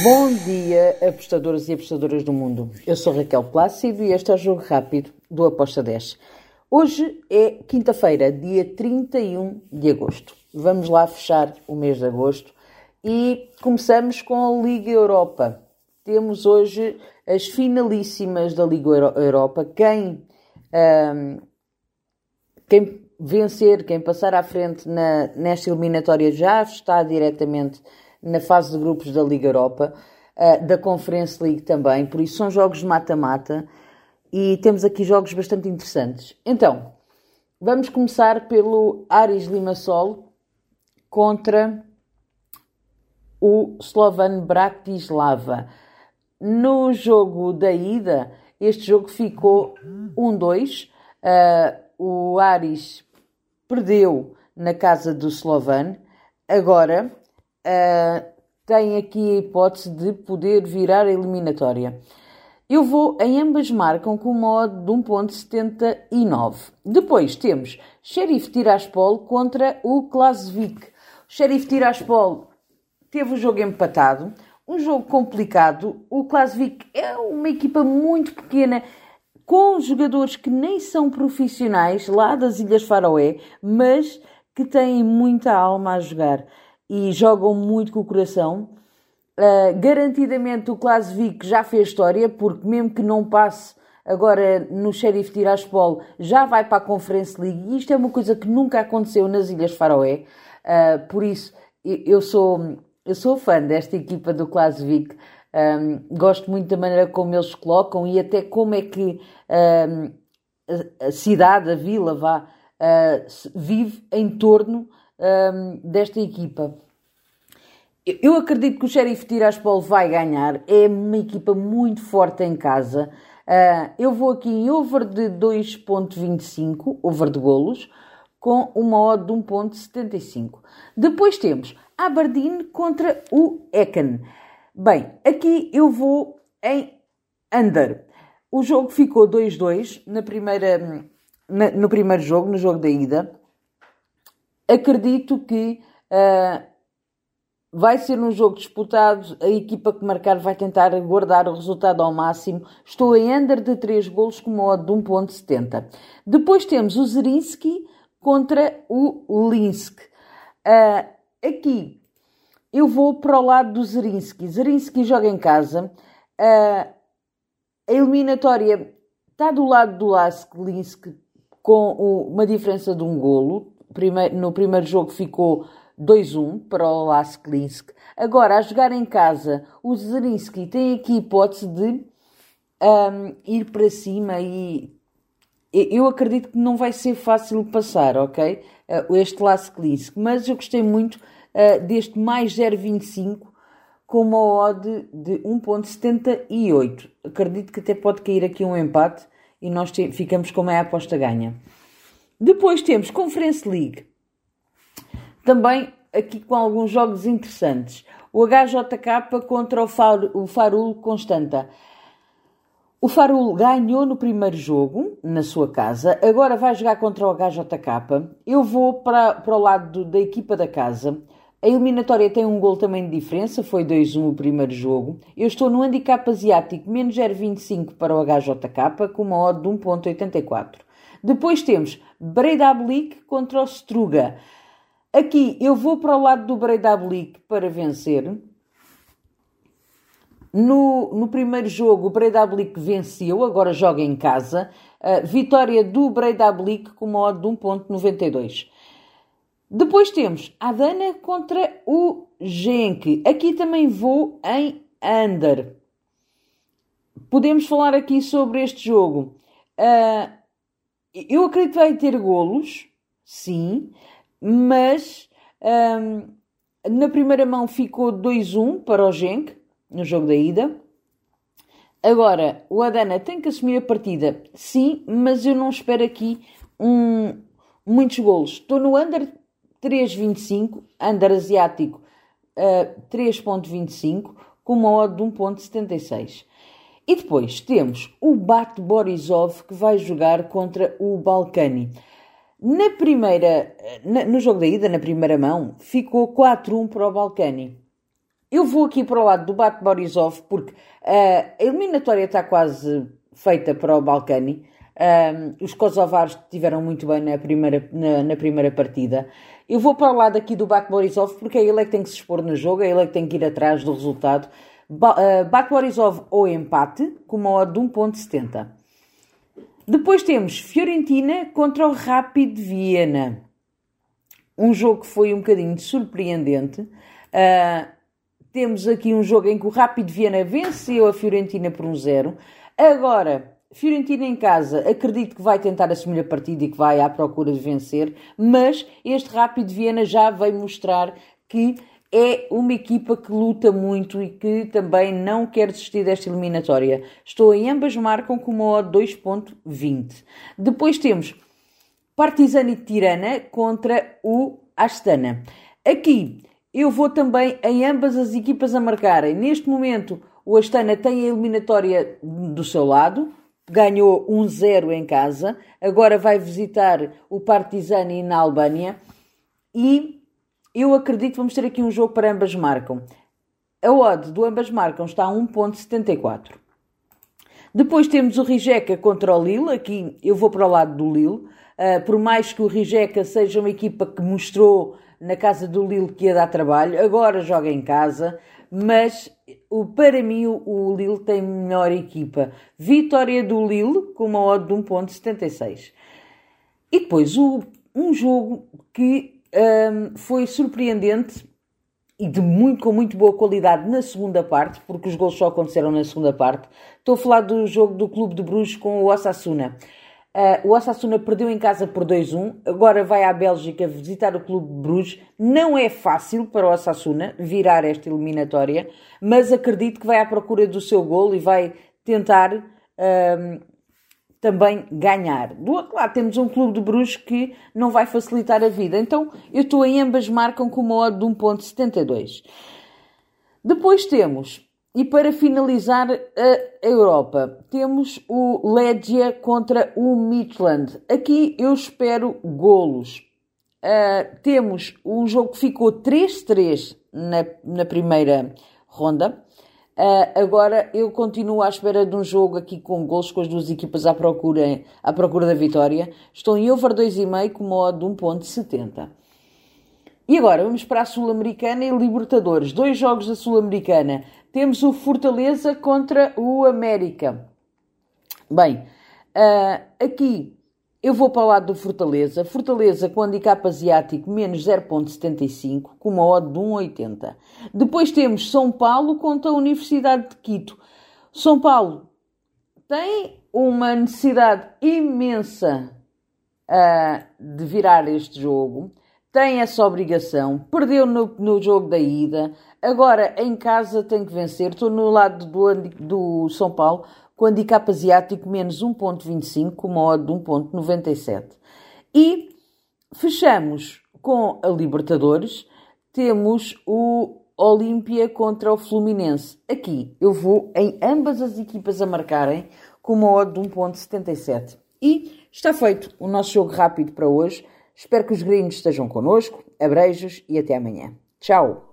Bom dia, apostadores e apostadoras do mundo. Eu sou Raquel Plácido e este é o Jogo Rápido do Aposta 10. Hoje é quinta-feira, dia 31 de agosto. Vamos lá fechar o mês de agosto e começamos com a Liga Europa. Temos hoje as finalíssimas da Liga Europa. Quem, quem vencer, quem passar à frente na, nesta eliminatória já está diretamente na fase de grupos da Liga Europa, uh, da Conference League também, por isso são jogos de mata-mata e temos aqui jogos bastante interessantes. Então, vamos começar pelo Aris Limassol contra o Slovan Bratislava. No jogo da ida, este jogo ficou 1-2. Uh, o Aris perdeu na casa do Slovan. Agora, uh, tem aqui a hipótese de poder virar a eliminatória. Eu vou em ambas marcam com uma odd de 1.79. Depois temos Sheriff Tiraspol contra o Klasvik. O Sheriff Tiraspol teve o jogo empatado, um jogo complicado. O Klasvik é uma equipa muito pequena, com jogadores que nem são profissionais lá das Ilhas Faroé, mas que têm muita alma a jogar e jogam muito com o coração. Uh, garantidamente o Klasvik já fez história, porque mesmo que não passe agora no Sheriff Tiraspol, já vai para a Conference League. E isto é uma coisa que nunca aconteceu nas Ilhas Faroé. Uh, por isso, eu sou, eu sou fã desta equipa do Klasvik. Um, gosto muito da maneira como eles colocam e até como é que um, a, a, cidade, a vila, vá, uh, vive em torno um, desta equipa. Eu acredito que o Sheriff Tiraspol vai ganhar. É uma equipa muito forte em casa. Uh, eu vou aqui em over de 2.25, over de golos, com uma odd de 1.75. Depois temos Aberdeen contra o Ecken. Bem, aqui eu vou em under. O jogo ficou 2-2 na primeira, na, no primeiro jogo, no jogo da ida acredito que uh, vai ser um jogo disputado. A equipa que marcar vai tentar guardar o resultado ao máximo. Estou em under de 3 golos com modo de 1.70. Depois temos o Zerinski contra o Linsk. Uh, aqui eu vou para o lado do Zerinski. Zerinski joga em casa. Uh, a eliminatória está do lado do Lask Linsk com uma diferença de um golo no primeiro jogo ficou 2-1 para o Lask Linsk. Agora, a jogar em casa, o Zerinski tem aqui hipótese de um, ir para cima e eu acredito que não vai ser fácil passar, ok? Uh, este Lask Linsk. Mas eu gostei muito uh, deste mais 0,25 com uma odd de 1.78. Acredito que até pode cair aqui um empate e nós ficamos com a aposta ganha. Depois temos Conference League. Também aqui com alguns jogos interessantes. O HJK contra o, Far, o Farul Constanta. O Farul ganhou no primeiro jogo, na sua casa, agora vai jogar contra o HJK. Eu vou para, para o lado do, da equipa da casa. A eliminatória tem um gol também de diferença, foi 2-1 o primeiro jogo. Eu estou no handicap asiático, menos 0,25 para o HJK, com uma odd de 1,84. Depois temos Breidablik contra o Struga. Aqui eu vou para o lado do Breidablik para vencer. No, no primeiro jogo, o Breidablik venceu, agora joga em casa. Uh, vitória do Breidablik com uma odd de 1.92. Depois temos a Dana contra o Genk. Aqui também vou em under. Podemos falar aqui sobre este jogo. Uh, eu acredito que vai ter golos, sim, mas um, na primeira mão ficou 2-1 para o Genk, no jogo da ida. Agora, o Adana tem que assumir a partida, sim, mas eu não espero aqui um, muitos golos. Estou no under 3.25, under asiático uh, 3.25, com uma odd de 1.76. E depois temos o Bat Borisov que vai jogar contra o Balcani. Na primeira, no jogo da ida, na primeira mão, ficou 4-1 para o Balcani. eu vou aqui para o lado do Bate Borisov porque uh, a eliminatória está quase feita para o Balcani. Os kosovares estiveram muito bem na primeira, na, na, primeira partida. Eu vou para o lado aqui do Bate Borisov porque é ele é que tem que se expor no jogo, é ele é que tem que ir atrás do resultado. Ba Bate Borisov ou empate com uma odd de 1.70. Depois temos Fiorentina contra o Rapid Viena. Um jogo que foi um bocadinho surpreendente. Uh, temos aqui um jogo em que o Rapid Viena venceu a Fiorentina por um zero. Agora, Fiorentina em casa, acredito que vai tentar assumir a partida e que vai à procura de vencer, mas este Rapid Viena já veio mostrar que é uma equipa que luta muito e que também não quer desistir desta eliminatória. Estou em ambas marcam com uma odd 2.20. Depois temos Partizan e Tirana contra o Astana. Aqui eu vou também em ambas as equipas a marcarem. Neste momento, o Astana tem a eliminatória do seu lado, ganhou 1-0 em casa, agora vai visitar o Partizani na Albânia e eu acredito que vamos ter aqui um jogo para ambas marcam. A odd do ambas marcam está a 1.74. Depois temos o Rijeka contra o Lille, aqui eu vou para o lado do Lille, uh, por mais que o Rijeka seja uma equipa que mostrou na casa do Lille que ia dar trabalho, agora joga em casa, mas o, para mim o, o Lille tem melhor equipa. Vitória do Lille com uma odd de 1.76. E depois o, um jogo que um, foi surpreendente e de muito, com muito boa qualidade na segunda parte, porque os gols só aconteceram na segunda parte. Estou a falar do jogo do Clube de Bruges com o Osasuna. Uh, o Osasuna perdeu em casa por 2-1, agora vai à Bélgica visitar o Clube de Bruges. Não é fácil para o Osasuna virar esta eliminatória, mas acredito que vai à procura do seu gol e vai tentar uh, também ganhar. Do outro lado temos um Clube de Bruges que não vai facilitar a vida. Então eu estou em ambas marcam com uma odd de 1.72. Depois temos e para finalizar a Europa, temos o Legia contra o Midland. Aqui eu espero golos. Uh, temos um jogo que ficou 3-3 na, na primeira ronda. Uh, agora eu continuo à espera de um jogo aqui com golos com as duas equipas à procura, à procura da vitória. Estou em over 2,5 com modo de 1.70. E agora vamos para a Sul-Americana e Libertadores. Dois jogos da Sul-Americana temos o Fortaleza contra o América. Bem, uh, aqui eu vou para o lado do Fortaleza. Fortaleza com handicap asiático menos 0.75, com uma odd de 1,80. Depois temos São Paulo contra a Universidade de Quito. São Paulo tem uma necessidade imensa uh, de virar este jogo tem essa obrigação, perdeu no, no jogo da ida, agora em casa tem que vencer. Estou no lado do, do São Paulo com handicap asiático menos 1.25, com uma odd de 1.97. E fechamos com a Libertadores, temos o Olímpia contra o Fluminense. Aqui eu vou em ambas as equipas a marcarem com uma odd de 1.77. E está feito o nosso jogo rápido para hoje. Espero que os gringos estejam connosco. Abreijos e até amanhã. Tchau!